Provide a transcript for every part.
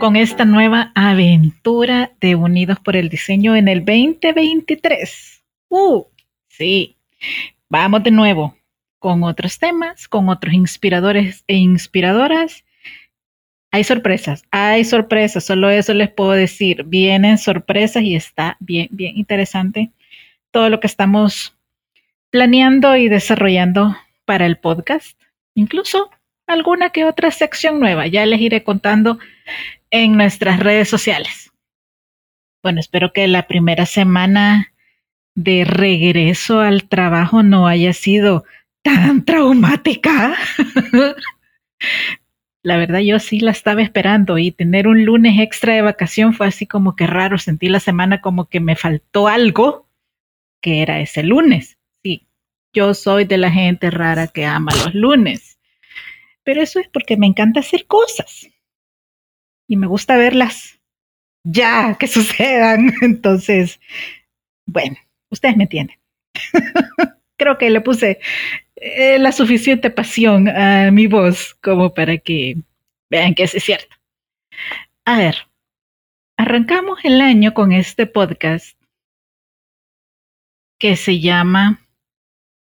con esta nueva aventura de Unidos por el Diseño en el 2023. Uh, sí, vamos de nuevo con otros temas, con otros inspiradores e inspiradoras. Hay sorpresas, hay sorpresas, solo eso les puedo decir. Vienen sorpresas y está bien, bien interesante todo lo que estamos planeando y desarrollando para el podcast. Incluso alguna que otra sección nueva. Ya les iré contando en nuestras redes sociales. Bueno, espero que la primera semana de regreso al trabajo no haya sido tan traumática. la verdad yo sí la estaba esperando y tener un lunes extra de vacación fue así como que raro, sentí la semana como que me faltó algo que era ese lunes. Sí, yo soy de la gente rara que ama los lunes, pero eso es porque me encanta hacer cosas y me gusta verlas ya que sucedan. Entonces, bueno, ustedes me entienden. Creo que le puse eh, la suficiente pasión a mi voz como para que vean que es cierto. A ver, arrancamos el año con este podcast que se llama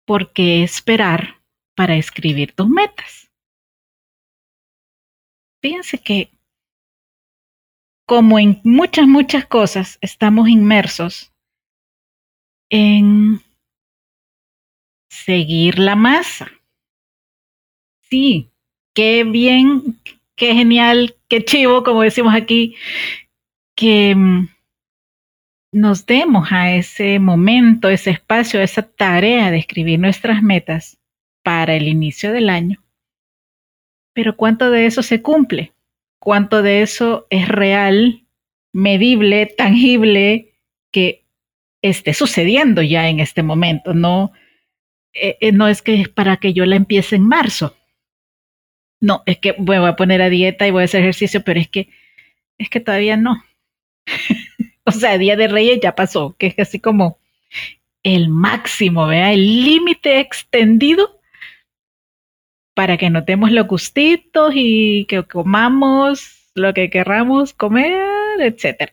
¿Por qué esperar para escribir tus metas? Fíjense que como en muchas, muchas cosas, estamos inmersos en seguir la masa. Sí, qué bien, qué genial, qué chivo, como decimos aquí, que mm, nos demos a ese momento, ese espacio, esa tarea de escribir nuestras metas para el inicio del año. Pero ¿cuánto de eso se cumple? Cuánto de eso es real, medible, tangible, que esté sucediendo ya en este momento. No, eh, eh, no es que es para que yo la empiece en marzo. No, es que voy a poner a dieta y voy a hacer ejercicio, pero es que, es que todavía no. o sea, Día de Reyes ya pasó, que es así como el máximo, vea, el límite extendido para que notemos los gustitos y que comamos lo que querramos comer, etc.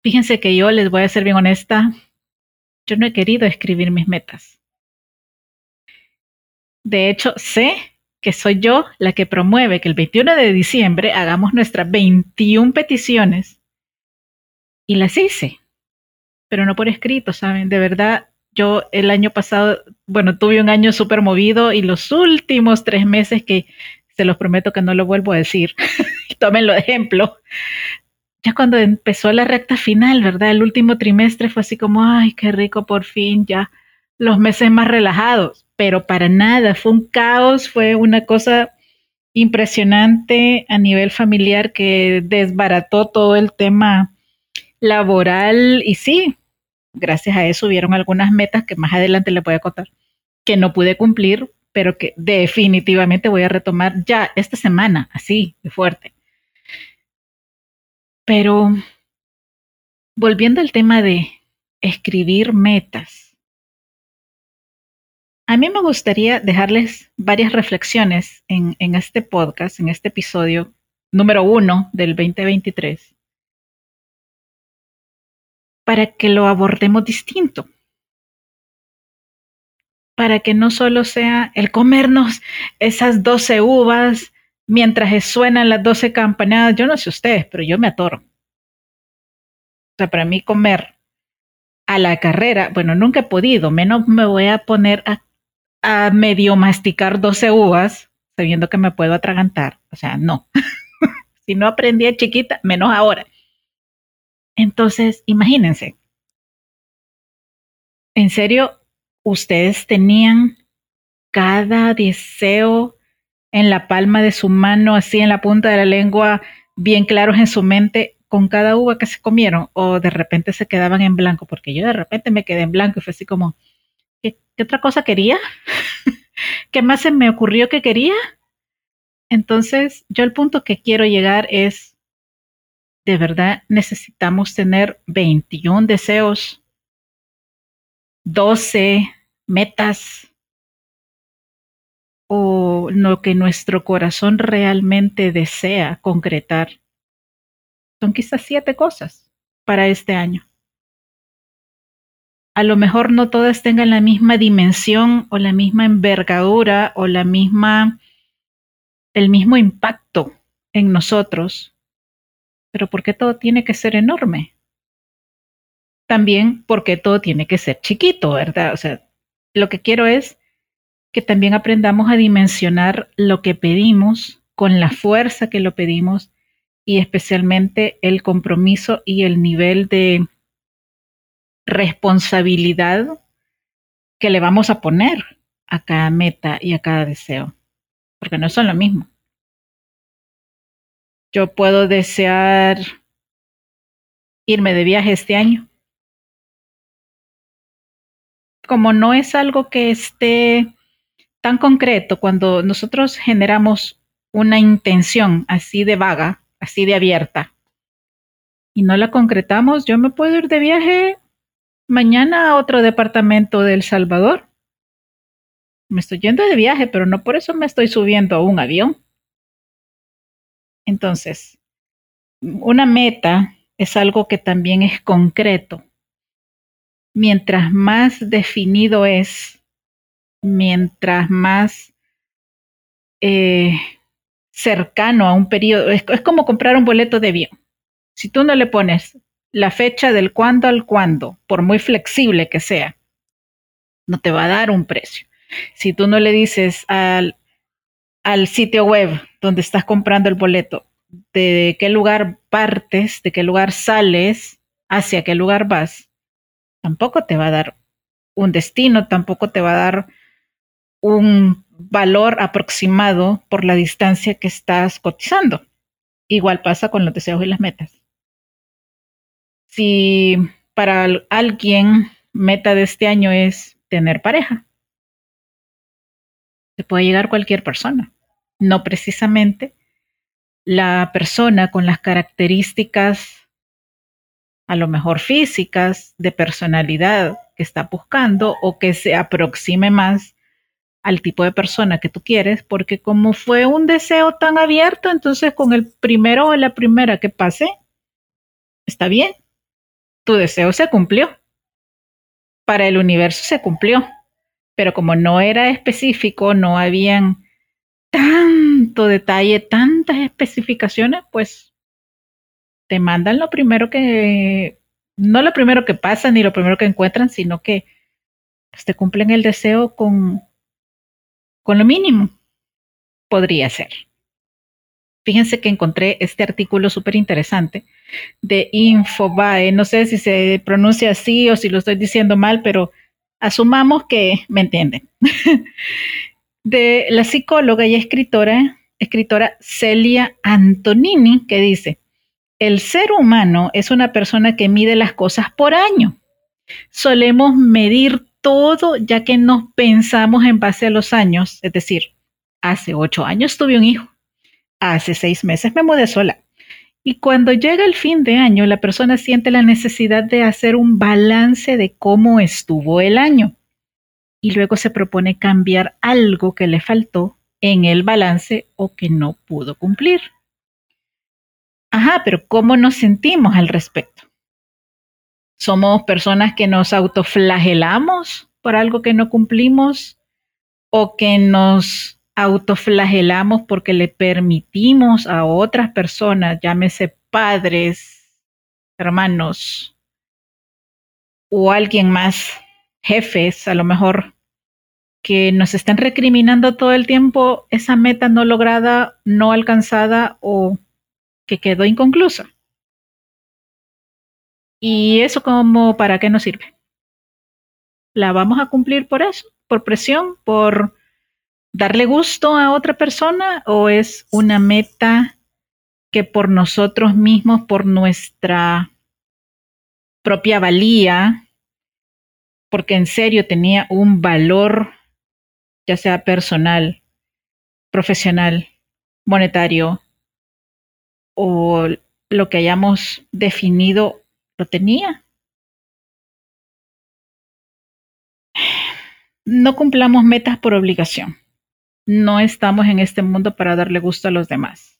Fíjense que yo les voy a ser bien honesta, yo no he querido escribir mis metas. De hecho, sé que soy yo la que promueve que el 21 de diciembre hagamos nuestras 21 peticiones y las hice, pero no por escrito, ¿saben? De verdad, yo el año pasado, bueno, tuve un año súper movido y los últimos tres meses que se los prometo que no lo vuelvo a decir, tómenlo de ejemplo. Ya cuando empezó la recta final, ¿verdad? El último trimestre fue así como, ay, qué rico, por fin, ya los meses más relajados, pero para nada, fue un caos, fue una cosa impresionante a nivel familiar que desbarató todo el tema laboral y sí, gracias a eso hubieron algunas metas que más adelante le voy a contar que no pude cumplir, pero que definitivamente voy a retomar ya esta semana, así de fuerte. Pero volviendo al tema de escribir metas, a mí me gustaría dejarles varias reflexiones en, en este podcast, en este episodio número uno del 2023, para que lo abordemos distinto. Para que no solo sea el comernos esas 12 uvas mientras suenan las 12 campanadas. Yo no sé ustedes, pero yo me atoro. O sea, para mí comer a la carrera, bueno, nunca he podido, menos me voy a poner a, a medio masticar 12 uvas sabiendo que me puedo atragantar. O sea, no. si no aprendí a chiquita, menos ahora. Entonces, imagínense. En serio, ustedes tenían cada deseo en la palma de su mano, así en la punta de la lengua, bien claros en su mente con cada uva que se comieron, o de repente se quedaban en blanco, porque yo de repente me quedé en blanco y fue así como, ¿qué, otra cosa quería? ¿Qué más se me ocurrió que quería? Entonces, yo el punto que quiero llegar es de verdad necesitamos tener 21 deseos, 12 metas o lo que nuestro corazón realmente desea concretar. Son quizás siete cosas para este año. A lo mejor no todas tengan la misma dimensión o la misma envergadura o la misma el mismo impacto en nosotros, pero ¿por qué todo tiene que ser enorme? También porque todo tiene que ser chiquito, ¿verdad? O sea, lo que quiero es que también aprendamos a dimensionar lo que pedimos con la fuerza que lo pedimos y especialmente el compromiso y el nivel de responsabilidad que le vamos a poner a cada meta y a cada deseo, porque no son lo mismo. Yo puedo desear irme de viaje este año. Como no es algo que esté tan concreto, cuando nosotros generamos una intención así de vaga, así de abierta, y no la concretamos, yo me puedo ir de viaje mañana a otro departamento de El Salvador. Me estoy yendo de viaje, pero no por eso me estoy subiendo a un avión. Entonces, una meta es algo que también es concreto. Mientras más definido es, mientras más eh, cercano a un periodo, es, es como comprar un boleto de avión. Si tú no le pones la fecha del cuándo al cuándo, por muy flexible que sea, no te va a dar un precio. Si tú no le dices al, al sitio web donde estás comprando el boleto, de qué lugar partes, de qué lugar sales, hacia qué lugar vas, tampoco te va a dar un destino, tampoco te va a dar un valor aproximado por la distancia que estás cotizando. Igual pasa con los deseos y las metas. Si para alguien meta de este año es tener pareja, se puede llegar cualquier persona no precisamente la persona con las características a lo mejor físicas, de personalidad que está buscando o que se aproxime más al tipo de persona que tú quieres, porque como fue un deseo tan abierto, entonces con el primero o la primera que pase, está bien, tu deseo se cumplió. Para el universo se cumplió, pero como no era específico, no habían tanto detalle, tantas especificaciones, pues te mandan lo primero que, no lo primero que pasa ni lo primero que encuentran, sino que pues, te cumplen el deseo con, con lo mínimo. Podría ser. Fíjense que encontré este artículo súper interesante de Infobae. No sé si se pronuncia así o si lo estoy diciendo mal, pero asumamos que me entienden. de la psicóloga y escritora escritora Celia Antonini que dice, el ser humano es una persona que mide las cosas por año. Solemos medir todo ya que nos pensamos en base a los años, es decir, hace ocho años tuve un hijo, hace seis meses me mudé sola. Y cuando llega el fin de año, la persona siente la necesidad de hacer un balance de cómo estuvo el año. Y luego se propone cambiar algo que le faltó en el balance o que no pudo cumplir. Ajá, pero ¿cómo nos sentimos al respecto? ¿Somos personas que nos autoflagelamos por algo que no cumplimos o que nos autoflagelamos porque le permitimos a otras personas, llámese padres, hermanos o alguien más, jefes, a lo mejor, que nos están recriminando todo el tiempo esa meta no lograda, no alcanzada o que quedó inconclusa. ¿Y eso como para qué nos sirve? ¿La vamos a cumplir por eso? ¿Por presión? ¿Por darle gusto a otra persona? ¿O es una meta que por nosotros mismos, por nuestra propia valía, porque en serio tenía un valor, ya sea personal, profesional, monetario, o lo que hayamos definido lo tenía. No cumplamos metas por obligación. No estamos en este mundo para darle gusto a los demás.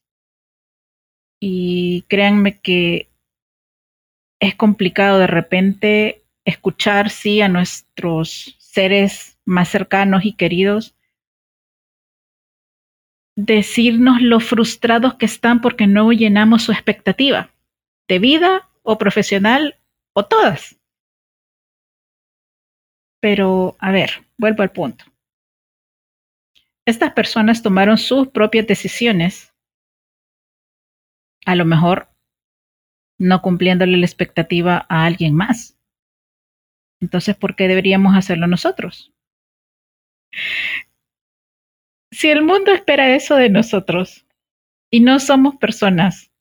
Y créanme que es complicado de repente escuchar, sí, a nuestros seres más cercanos y queridos decirnos lo frustrados que están porque no llenamos su expectativa de vida o profesional o todas. Pero, a ver, vuelvo al punto. Estas personas tomaron sus propias decisiones, a lo mejor no cumpliéndole la expectativa a alguien más. Entonces, ¿por qué deberíamos hacerlo nosotros? Si el mundo espera eso de nosotros y no somos personas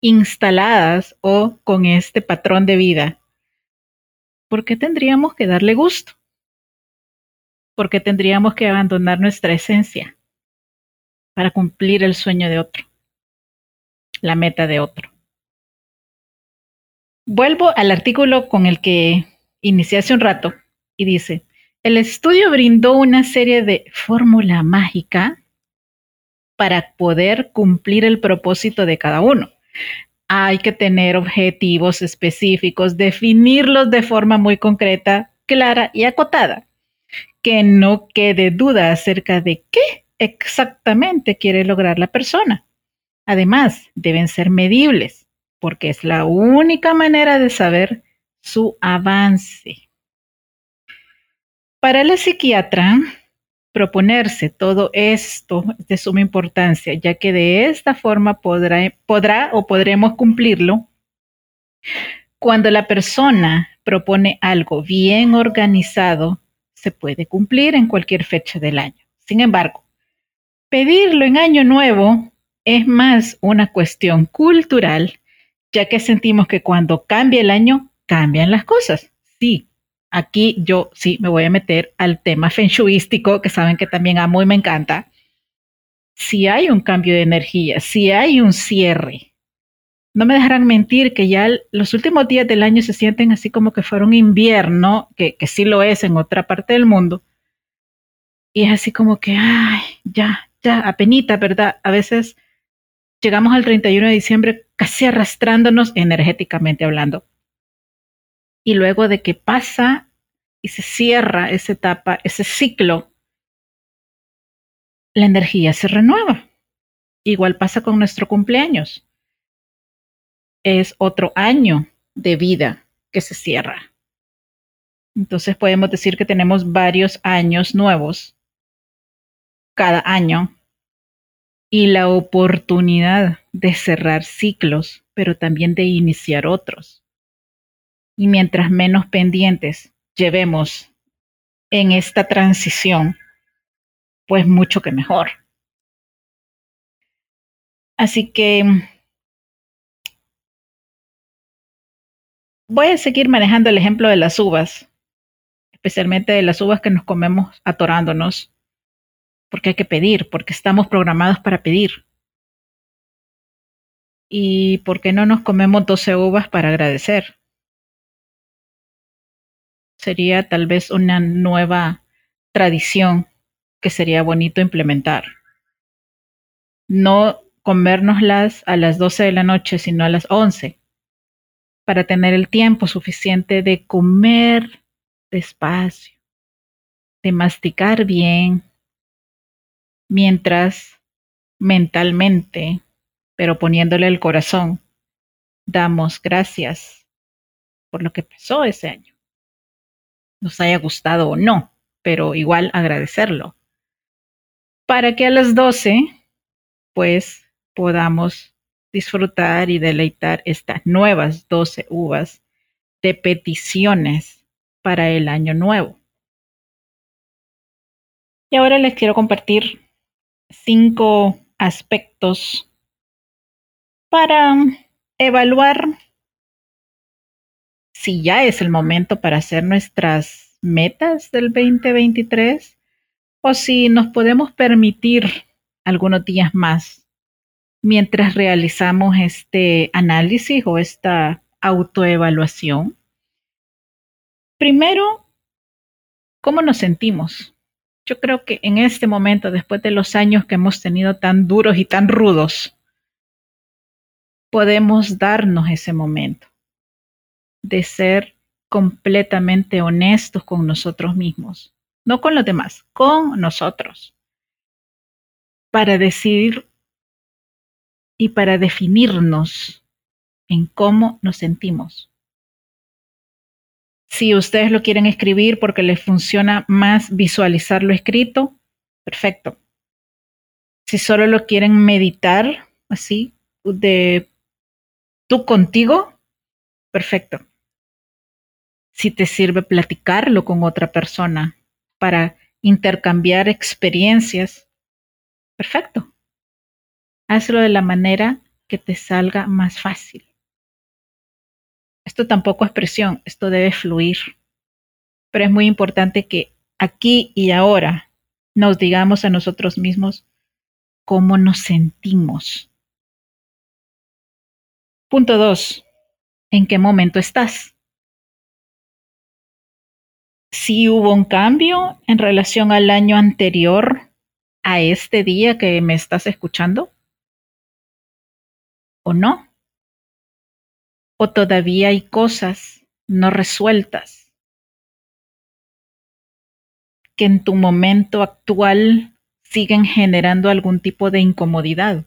instaladas o con este patrón de vida, ¿por qué tendríamos que darle gusto? ¿Por qué tendríamos que abandonar nuestra esencia para cumplir el sueño de otro, la meta de otro? Vuelvo al artículo con el que inicié hace un rato y dice, el estudio brindó una serie de fórmula mágica para poder cumplir el propósito de cada uno. Hay que tener objetivos específicos, definirlos de forma muy concreta, clara y acotada. Que no quede duda acerca de qué exactamente quiere lograr la persona. Además, deben ser medibles, porque es la única manera de saber su avance. Para la psiquiatra, proponerse todo esto es de suma importancia, ya que de esta forma podrá, podrá o podremos cumplirlo cuando la persona propone algo bien organizado, se puede cumplir en cualquier fecha del año. Sin embargo, pedirlo en año nuevo es más una cuestión cultural, ya que sentimos que cuando cambia el año, cambian las cosas. Sí, Aquí yo sí me voy a meter al tema feng que saben que también amo y me encanta. Si hay un cambio de energía, si hay un cierre, no me dejarán mentir que ya los últimos días del año se sienten así como que fuera un invierno, que, que sí lo es en otra parte del mundo. Y es así como que, ay, ya, ya, apenita, ¿verdad? A veces llegamos al 31 de diciembre casi arrastrándonos energéticamente hablando y luego de que pasa y se cierra esa etapa, ese ciclo, la energía se renueva. Igual pasa con nuestro cumpleaños. Es otro año de vida que se cierra. Entonces podemos decir que tenemos varios años nuevos cada año y la oportunidad de cerrar ciclos, pero también de iniciar otros. Y mientras menos pendientes llevemos en esta transición, pues mucho que mejor. Así que voy a seguir manejando el ejemplo de las uvas, especialmente de las uvas que nos comemos atorándonos, porque hay que pedir, porque estamos programados para pedir. ¿Y por qué no nos comemos 12 uvas para agradecer? Sería tal vez una nueva tradición que sería bonito implementar. No comérnoslas a las 12 de la noche, sino a las 11, para tener el tiempo suficiente de comer despacio, de masticar bien, mientras mentalmente, pero poniéndole el corazón, damos gracias por lo que pasó ese año. Nos haya gustado o no, pero igual agradecerlo. Para que a las 12, pues podamos disfrutar y deleitar estas nuevas 12 uvas de peticiones para el año nuevo. Y ahora les quiero compartir cinco aspectos para evaluar si ya es el momento para hacer nuestras metas del 2023 o si nos podemos permitir algunos días más mientras realizamos este análisis o esta autoevaluación. Primero, ¿cómo nos sentimos? Yo creo que en este momento, después de los años que hemos tenido tan duros y tan rudos, podemos darnos ese momento de ser completamente honestos con nosotros mismos, no con los demás, con nosotros para decidir y para definirnos en cómo nos sentimos. Si ustedes lo quieren escribir porque les funciona más visualizar lo escrito, perfecto. Si solo lo quieren meditar así, de tú contigo, perfecto. Si te sirve platicarlo con otra persona para intercambiar experiencias, Perfecto. Hazlo de la manera que te salga más fácil. Esto tampoco es presión, esto debe fluir. Pero es muy importante que aquí y ahora nos digamos a nosotros mismos cómo nos sentimos. Punto dos. ¿En qué momento estás? Si hubo un cambio en relación al año anterior, a este día que me estás escuchando? ¿O no? ¿O todavía hay cosas no resueltas que en tu momento actual siguen generando algún tipo de incomodidad?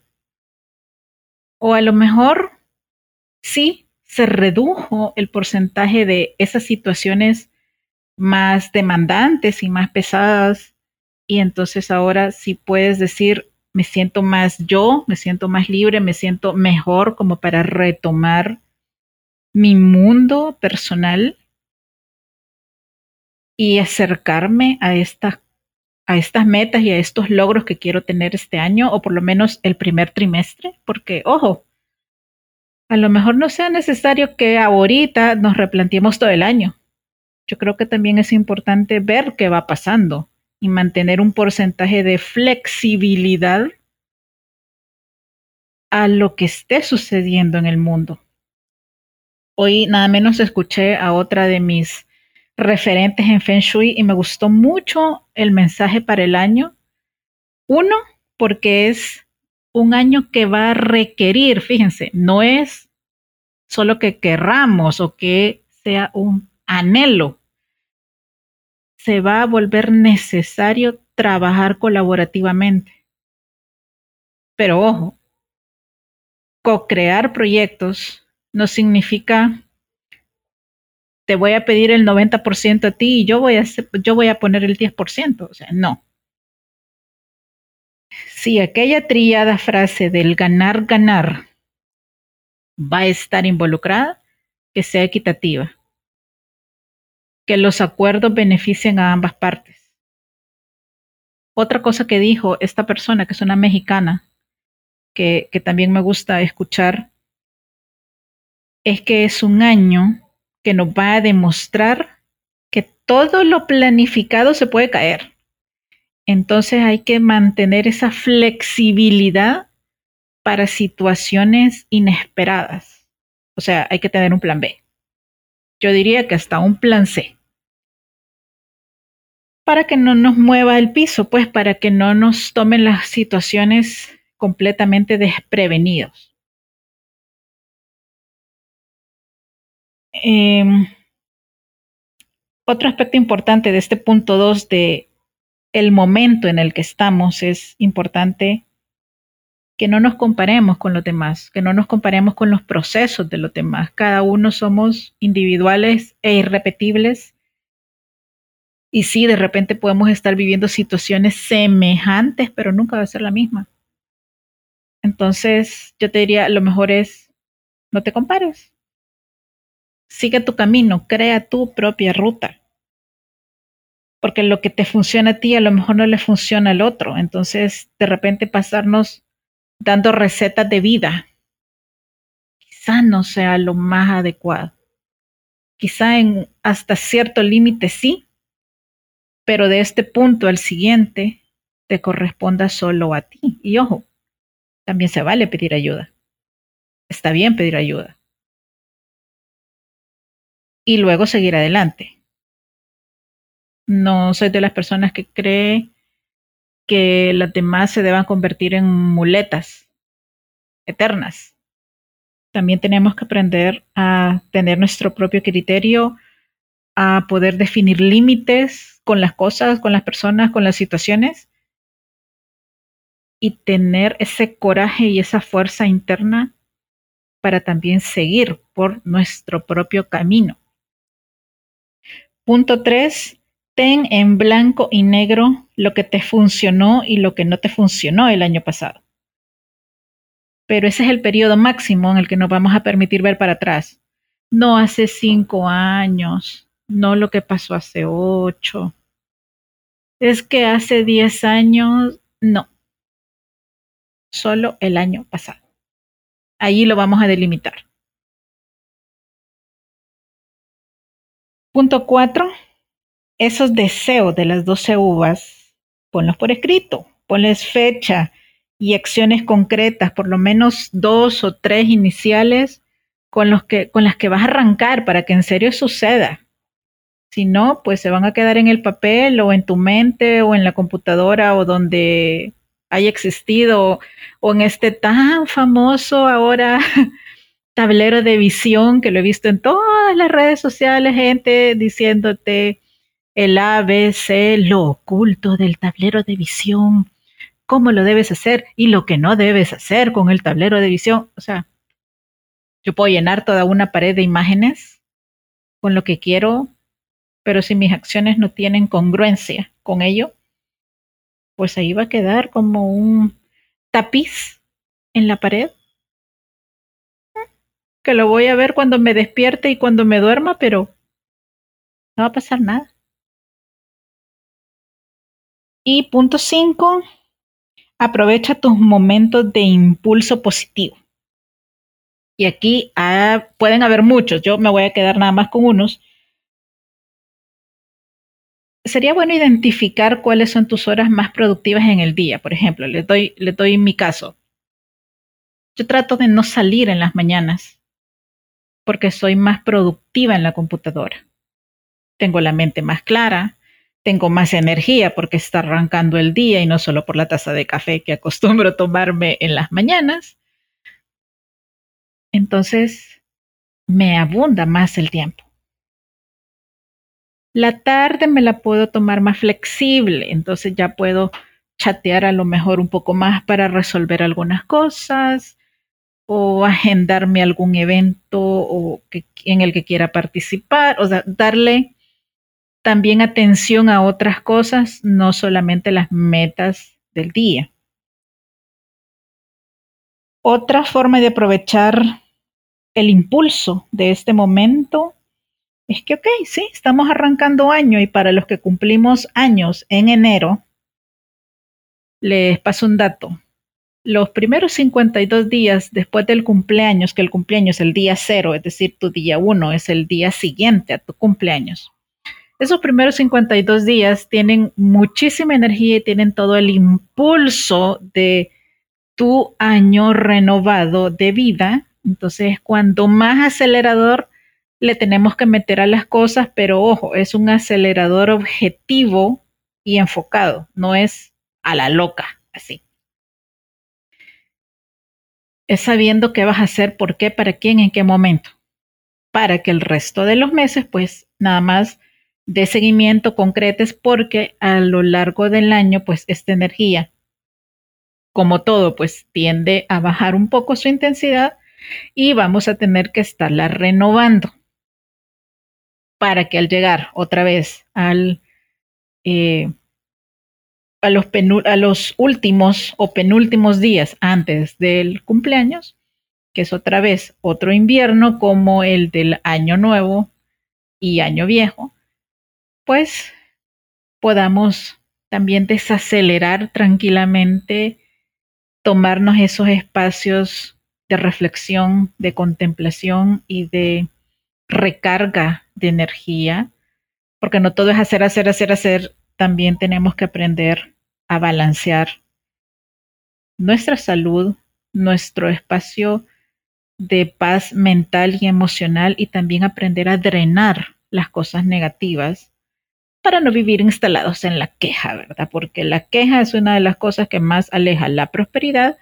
O a lo mejor sí se redujo el porcentaje de esas situaciones más demandantes y más pesadas y entonces ahora sí puedes decir, me siento más yo, me siento más libre, me siento mejor como para retomar mi mundo personal y acercarme a estas a estas metas y a estos logros que quiero tener este año o por lo menos el primer trimestre, porque ojo, a lo mejor no sea necesario que ahorita nos replanteemos todo el año. Yo creo que también es importante ver qué va pasando y mantener un porcentaje de flexibilidad a lo que esté sucediendo en el mundo. Hoy nada menos escuché a otra de mis referentes en Feng Shui y me gustó mucho el mensaje para el año. Uno, porque es un año que va a requerir, fíjense, no es solo que querramos o que sea un anhelo, se va a volver necesario trabajar colaborativamente. Pero ojo, co-crear proyectos no significa te voy a pedir el 90% a ti y yo voy a, yo voy a poner el 10%. O sea, no. Si aquella triada frase del ganar, ganar va a estar involucrada, que sea equitativa que los acuerdos beneficien a ambas partes. Otra cosa que dijo esta persona, que es una mexicana, que, que también me gusta escuchar, es que es un año que nos va a demostrar que todo lo planificado se puede caer. Entonces hay que mantener esa flexibilidad para situaciones inesperadas. O sea, hay que tener un plan B. Yo diría que hasta un plan C. Para que no nos mueva el piso, pues para que no nos tomen las situaciones completamente desprevenidos. Em, otro aspecto importante de este punto 2 de el momento en el que estamos es importante que no nos comparemos con los demás, que no nos comparemos con los procesos de los demás. Cada uno somos individuales e irrepetibles. Y sí, de repente podemos estar viviendo situaciones semejantes, pero nunca va a ser la misma. Entonces, yo te diría, lo mejor es, no te compares. Sigue tu camino, crea tu propia ruta. Porque lo que te funciona a ti a lo mejor no le funciona al otro. Entonces, de repente pasarnos dando recetas de vida, quizá no sea lo más adecuado. Quizá en hasta cierto límite sí, pero de este punto al siguiente te corresponda solo a ti. Y ojo, también se vale pedir ayuda. Está bien pedir ayuda. Y luego seguir adelante. No soy de las personas que cree que las demás se deban convertir en muletas eternas. También tenemos que aprender a tener nuestro propio criterio, a poder definir límites con las cosas, con las personas, con las situaciones y tener ese coraje y esa fuerza interna para también seguir por nuestro propio camino. Punto 3 ten en blanco y negro lo que te funcionó y lo que no te funcionó el año pasado. Pero ese es el periodo máximo en el que nos vamos a permitir ver para atrás. No hace cinco años, no lo que pasó hace ocho. Es que hace diez años, no. Solo el año pasado. Ahí lo vamos a delimitar. Punto cuatro esos deseos de las 12 uvas, ponlos por escrito, ponles fecha y acciones concretas, por lo menos dos o tres iniciales con, los que, con las que vas a arrancar para que en serio suceda. Si no, pues se van a quedar en el papel o en tu mente o en la computadora o donde haya existido o en este tan famoso ahora tablero de visión que lo he visto en todas las redes sociales, gente diciéndote el ABC, lo oculto del tablero de visión, cómo lo debes hacer y lo que no debes hacer con el tablero de visión. O sea, yo puedo llenar toda una pared de imágenes con lo que quiero, pero si mis acciones no tienen congruencia con ello, pues ahí va a quedar como un tapiz en la pared que lo voy a ver cuando me despierte y cuando me duerma, pero no va a pasar nada. Y punto 5, aprovecha tus momentos de impulso positivo. Y aquí ah, pueden haber muchos, yo me voy a quedar nada más con unos. Sería bueno identificar cuáles son tus horas más productivas en el día. Por ejemplo, les doy, les doy mi caso. Yo trato de no salir en las mañanas porque soy más productiva en la computadora. Tengo la mente más clara, tengo más energía porque está arrancando el día y no solo por la taza de café que acostumbro tomarme en las mañanas. Entonces, me abunda más el tiempo. La tarde me la puedo tomar más flexible, entonces ya puedo chatear a lo mejor un poco más para resolver algunas cosas o agendarme algún evento o en el que quiera participar, o sea, darle también atención a otras cosas, no solamente las metas del día. Otra forma de aprovechar el impulso de este momento es que, ok, sí, estamos arrancando año y para los que cumplimos años en enero, les paso un dato. los primeros 52 días después del cumpleaños, que el cumpleaños es el día cero, es decir, tu día uno es el día siguiente a tu cumpleaños. Esos primeros 52 días tienen muchísima energía y tienen todo el impulso de tu año renovado de vida. Entonces, cuando más acelerador le tenemos que meter a las cosas, pero ojo, es un acelerador objetivo y enfocado, no es a la loca, así es sabiendo qué vas a hacer, por qué, para quién, en qué momento, para que el resto de los meses, pues nada más de seguimiento concretes, porque a lo largo del año, pues esta energía, como todo, pues tiende a bajar un poco su intensidad y vamos a tener que estarla renovando para que al llegar otra vez al eh, a los, a los últimos o penúltimos días antes del cumpleaños, que es otra vez otro invierno como el del año nuevo y año viejo, pues podamos también desacelerar tranquilamente, tomarnos esos espacios de reflexión, de contemplación y de recarga de energía, porque no todo es hacer, hacer, hacer, hacer, también tenemos que aprender a balancear nuestra salud, nuestro espacio de paz mental y emocional y también aprender a drenar las cosas negativas para no vivir instalados en la queja, ¿verdad? Porque la queja es una de las cosas que más aleja la prosperidad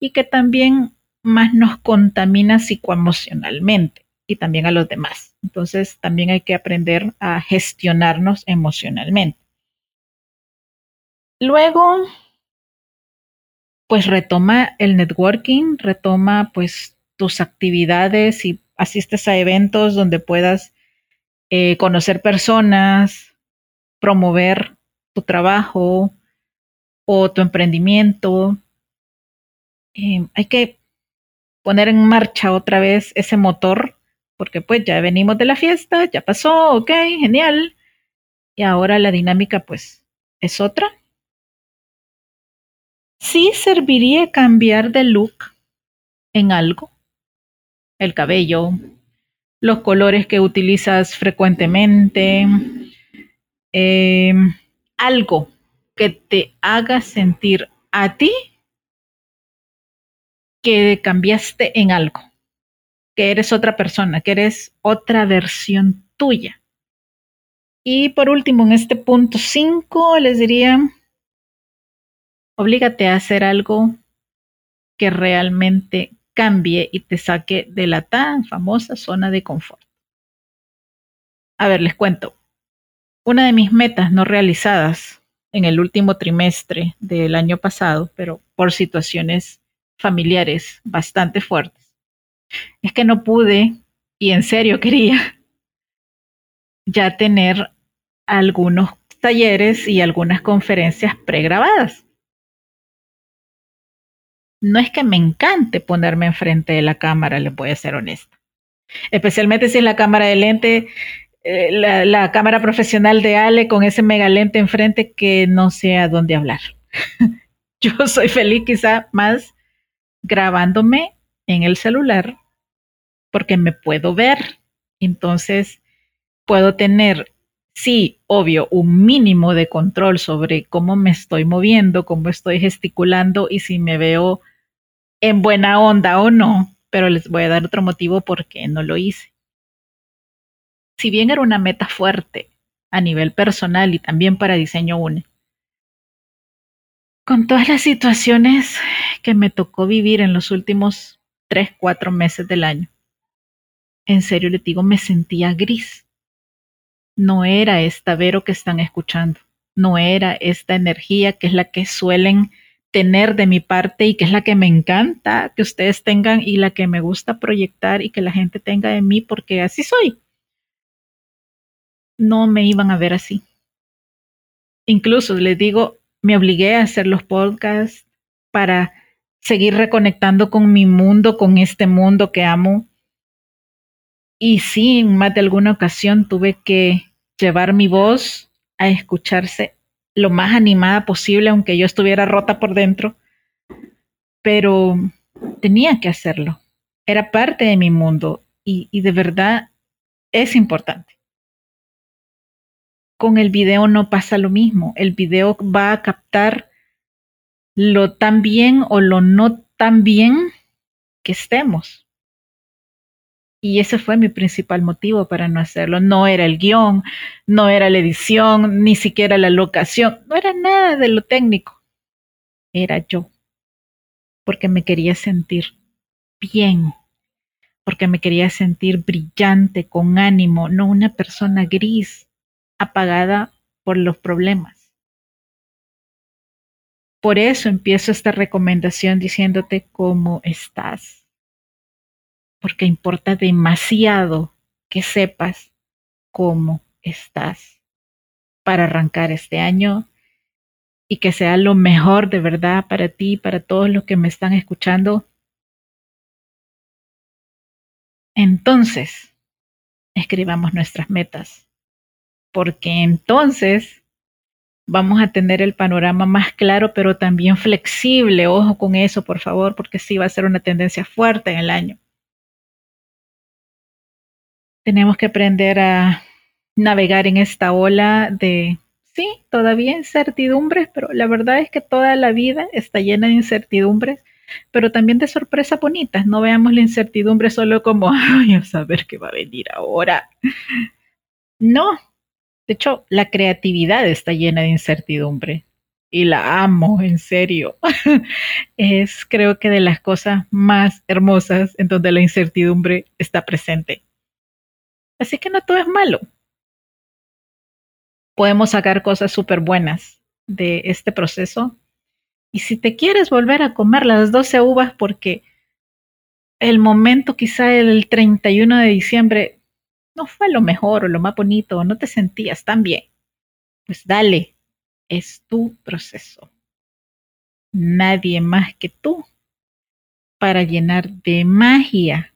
y que también más nos contamina psicoemocionalmente y también a los demás. Entonces también hay que aprender a gestionarnos emocionalmente. Luego, pues retoma el networking, retoma pues tus actividades y asistes a eventos donde puedas eh, conocer personas, promover tu trabajo o tu emprendimiento. Eh, hay que poner en marcha otra vez ese motor, porque pues ya venimos de la fiesta, ya pasó, ok, genial. Y ahora la dinámica pues es otra sí serviría cambiar de look en algo. El cabello, los colores que utilizas frecuentemente, em, algo que te haga sentir a ti que cambiaste en algo, que eres otra persona, que eres otra versión tuya. Y por último, en este punto 5, les diría, Oblígate a hacer algo que realmente cambie y te saque de la tan famosa zona de confort. A ver, les cuento. Una de mis metas no realizadas en el último trimestre del año pasado, pero por situaciones familiares bastante fuertes, es que no pude, y en serio quería, ya tener algunos talleres y algunas conferencias pregrabadas no es que me encante ponerme enfrente de la cámara, le voy a ser honesta. Especialmente si es la cámara de lente, eh, la, cámara profesional de Ale con ese mega lente enfrente que no sé a dónde hablar. Yo soy feliz quizá más grabándome en el celular porque me puedo ver. Entonces puedo tener, sí, obvio, un mínimo de control sobre cómo me estoy moviendo, cómo estoy gesticulando y si me veo en buena onda o no, pero les voy a dar otro motivo por qué no lo hice. Si bien era una meta fuerte a nivel personal y también para diseño UNE, con todas las situaciones que me tocó vivir en los últimos tres, cuatro meses del año, en serio les digo, me sentía gris. No era esta Vero que están escuchando, no era esta energía que es la que suelen tener de mi parte y que es la que me encanta que ustedes tengan y la que me gusta proyectar y que la gente tenga de mí porque así soy. No me iban a ver así. Incluso les digo, me obligué a hacer los podcasts para seguir reconectando con mi mundo, con este mundo que amo. Y sí, en más de alguna ocasión tuve que llevar mi voz a escucharse lo más animada posible, aunque yo estuviera rota por dentro. pero tenía que hacerlo. Era parte de mi mundo y, y de verdad es importante. Con el video no pasa lo mismo. El video va a captar lo tan bien o lo no tan bien que estemos. Y ese fue mi principal motivo para no hacerlo. No era el guion, no era la edición, ni siquiera la locación, no era nada de lo técnico. Era yo. Porque me quería sentir bien, porque me quería sentir brillante, con ánimo, no una persona gris, apagada por los problemas. Por eso empiezo esta recomendación diciéndote cómo estás porque importa demasiado que sepas cómo estás para arrancar este año y que sea lo mejor de verdad para ti y para todos los que me están escuchando. Entonces, escribamos nuestras metas, porque entonces vamos a tener el panorama más claro, pero también flexible. Ojo con eso, por favor, porque sí va a ser una tendencia fuerte en el año tenemos que aprender a navegar en esta ola de, sí, todavía incertidumbres, pero la verdad es que toda la vida está llena de incertidumbres, pero también de sorpresas bonitas. No veamos la incertidumbre solo como, ay, a saber qué va a venir ahora. No, de hecho, la creatividad está llena de incertidumbre y la amo, en serio. es creo que de las cosas más hermosas en donde la incertidumbre está presente. Así que no todo es malo. Podemos sacar cosas súper buenas de este proceso. Y si te quieres volver a comer las 12 uvas porque el momento quizá el 31 de diciembre no fue lo mejor o lo más bonito, no te sentías tan bien, pues dale, es tu proceso. Nadie más que tú para llenar de magia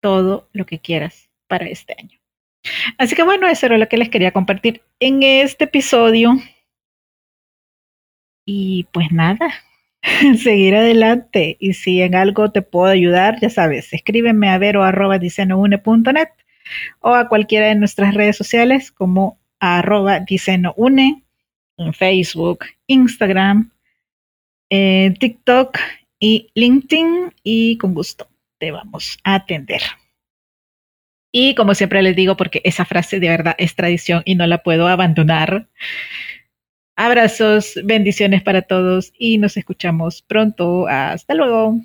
todo lo que quieras para este año. Así que bueno, eso era lo que les quería compartir en este episodio. Y pues nada, seguir adelante. Y si en algo te puedo ayudar, ya sabes, escríbeme a vero arroba net o a cualquiera de nuestras redes sociales como arroba une en Facebook, Instagram, eh, TikTok y LinkedIn y con gusto te vamos a atender. Y como siempre les digo, porque esa frase de verdad es tradición y no la puedo abandonar. Abrazos, bendiciones para todos y nos escuchamos pronto. Hasta luego.